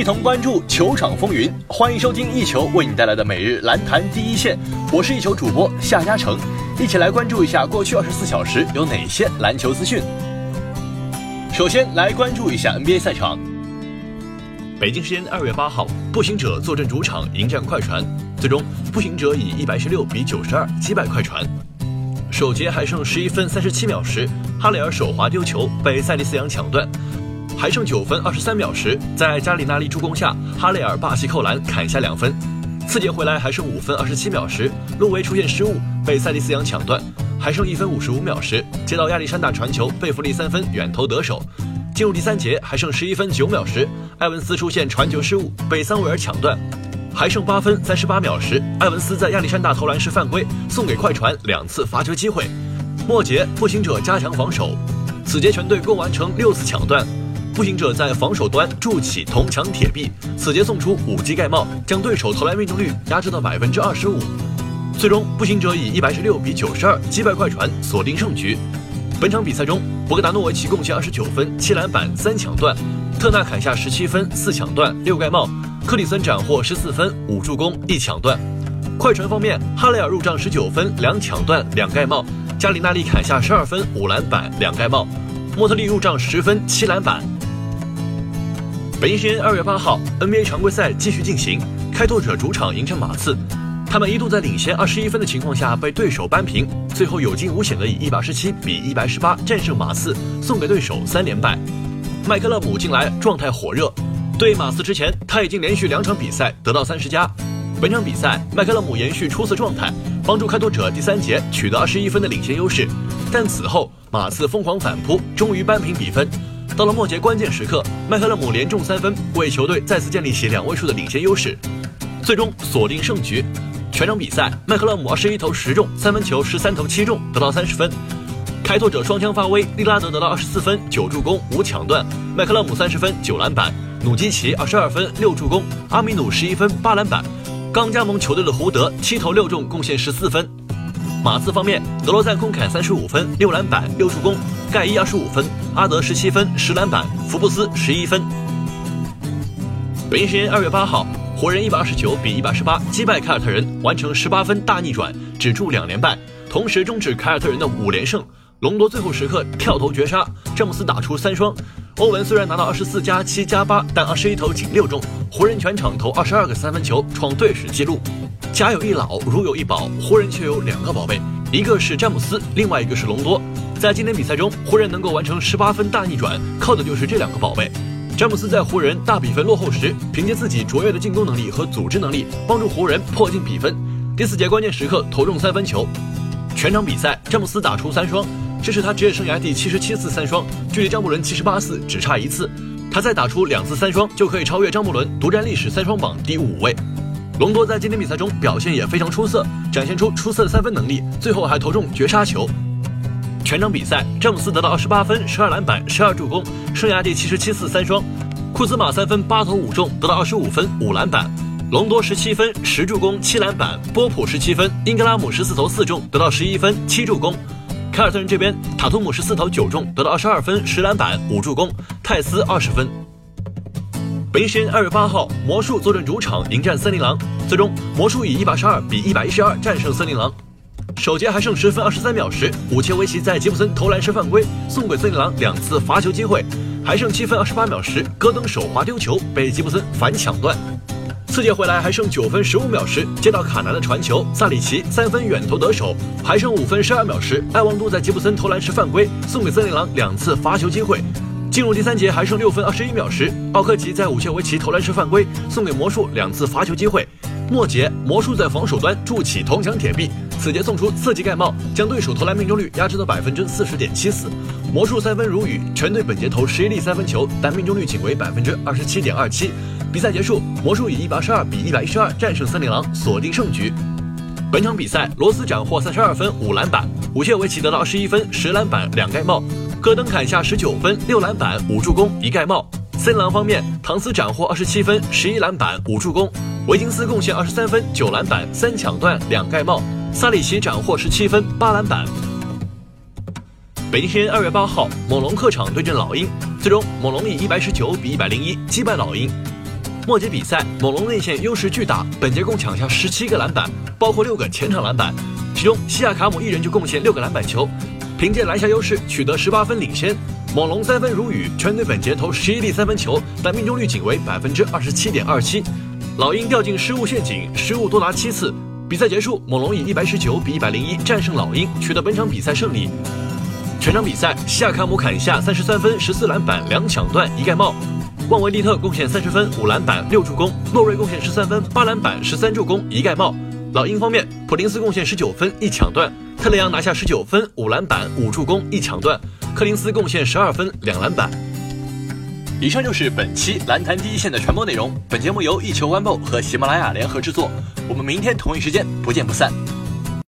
一同关注球场风云。欢迎收听一球为你带来的每日篮坛第一线，我是一球主播夏嘉诚，一起来关注一下过去二十四小时有哪些篮球资讯。首先来关注一下 NBA 赛场。北京时间二月八号，步行者坐镇主场迎战快船，最终步行者以一百十六比九十二击败快船。首节还剩十一分三十七秒时，哈雷尔手滑丢球被塞利斯扬抢断。还剩九分二十三秒时，在加里纳利助攻下，哈雷尔霸气扣篮砍下两分。次节回来还剩五分二十七秒时，路维出现失误被塞利斯扬抢断。还剩一分五十五秒时，接到亚历山大传球，贝弗利三分远投得手。进入第三节还剩十一分九秒时，埃文斯出现传球失误被桑维尔抢断。还剩八分三十八秒时，埃文斯在亚历山大投篮时犯规，送给快船两次罚球机会。末节步行者加强防守，此节全队共完成六次抢断。步行者在防守端筑起铜墙铁壁，此节送出五记盖帽，将对手投篮命中率压制到百分之二十五。最终，步行者以一百十六比九十二击败快船，锁定胜局。本场比赛中，博格达诺维奇贡献二十九分、七篮板、三抢断；特纳砍下十七分、四抢断、六盖帽；克里森斩获十四分、五助攻、一抢断。快船方面，哈雷尔入账十九分、两抢断、两盖帽；加里纳利砍下十二分、五篮板、两盖帽；莫特利入账十分、七篮板。北京时间二月八号，NBA 常规赛继续进行，开拓者主场迎战马刺，他们一度在领先二十一分的情况下被对手扳平，最后有惊无险的以一百二十七比一百十八战胜马刺，送给对手三连败。麦克勒姆近来状态火热，对马刺之前他已经连续两场比赛得到三十加。本场比赛麦克勒姆延续出色状态，帮助开拓者第三节取得二十一分的领先优势，但此后马刺疯狂反扑，终于扳平比分。到了末节关键时刻，麦克勒姆连中三分，为球队再次建立起两位数的领先优势，最终锁定胜局。全场比赛，麦克勒姆二十一投十中，三分球十三投七中，得到三十分。开拓者双枪发威，利拉德得到二十四分，九助攻，五抢断；麦克勒姆三十分，九篮板；努基奇二十二分，六助攻；阿米努十一分，八篮板。刚加盟球队的胡德七投六中，贡献十四分。马刺方面，德罗赞空砍三十五分，六篮板，六助攻；盖伊二十五分，阿德十七分，十篮板，福布斯十一分。北京时间二月八号，湖人一百二十九比一百十八击败凯尔特人，完成十八分大逆转，止住两连败，同时终止凯尔特人的五连胜。隆多最后时刻跳投绝杀，詹姆斯打出三双。欧文虽然拿到二十四加七加八，但二十一投仅六中。湖人全场投二十二个三分球，创队史纪录。家有一老，如有一宝，湖人却有两个宝贝，一个是詹姆斯，另外一个是隆多。在今天比赛中，湖人能够完成十八分大逆转，靠的就是这两个宝贝。詹姆斯在湖人大比分落后时，凭借自己卓越的进攻能力和组织能力，帮助湖人迫近比分。第四节关键时刻投中三分球。全场比赛，詹姆斯打出三双，这是他职业生涯第七十七次三双，距离张伯伦七十八次只差一次。他再打出两次三双，就可以超越张伯伦，独占历史三双榜第五位。隆多在今天比赛中表现也非常出色，展现出出色的三分能力，最后还投中绝杀球。全场比赛，詹姆斯得到二十八分、十二篮板、十二助攻，生涯第七十七次三双。库兹马三分八投五中，得到二十五分、五篮板。隆多十七分、十助攻、七篮板。波普十七分，英格拉姆十四投四中，得到十一分、七助攻。凯尔特人这边，塔图姆十四投九中，得到二十二分、十篮板、五助攻。泰斯二十分。北京时间二月八号，魔术坐镇主场迎战森林狼，最终魔术以一百十二比一百一十二战胜森林狼。首节还剩十分二十三秒时，武切维奇在吉布森投篮时犯规，送给森林狼两次罚球机会。还剩七分二十八秒时，戈登手滑丢球被吉布森反抢断。次节回来还剩九分十五秒时，接到卡南的传球，萨里奇三分远投得手。还剩五分十二秒时，艾旺多在吉布森投篮时犯规，送给森林狼两次罚球机会。进入第三节还剩六分二十一秒时，奥科吉在武切维奇投篮时犯规，送给魔术两次罚球机会。末节，魔术在防守端筑起铜墙铁壁，此节送出四记盖帽，将对手投篮命中率压制到百分之四十点七四。魔术三分如雨，全队本节投十一粒三分球，但命中率仅为百分之二十七点二七。比赛结束，魔术以一百二十二比一百一十二战胜森林狼，锁定胜局。本场比赛，罗斯斩获三十二分、五篮板；武切维奇得到二十一分、十篮板、两盖帽；戈登砍下十九分、六篮板、五助攻、一盖帽。森林狼方面，唐斯斩获二十七分、十一篮板、五助攻；维金斯贡献二十三分、九篮板、三抢断、两盖帽；萨里奇斩获十七分、八篮板。北京时间二月八号，猛龙客场对阵老鹰，最终猛龙以一百十九比一百零一击败老鹰。末节比赛，猛龙内线优势巨大，本节共抢下十七个篮板，包括六个前场篮板，其中西亚卡姆一人就贡献六个篮板球，凭借篮下优势取得十八分领先。猛龙三分如雨，全队本节投十一粒三分球，但命中率仅为百分之二十七点二七。老鹰掉进失误陷阱，失误多达七次。比赛结束，猛龙以一百十九比一百零一战胜老鹰，取得本场比赛胜利。全场比赛，西亚卡姆砍下三十三分、十四篮板、两抢断、一盖帽；旺维利特贡献三十分、五篮板、六助攻；洛瑞贡献十三分、八篮板、十三助攻、一盖帽。老鹰方面，普林斯贡献十九分、一抢断；特雷杨拿下十九分、五篮板、五助攻、一抢断。柯林斯贡献十二分两篮板。以上就是本期篮坛第一线的全部内容。本节目由一球晚报和喜马拉雅联合制作。我们明天同一时间不见不散。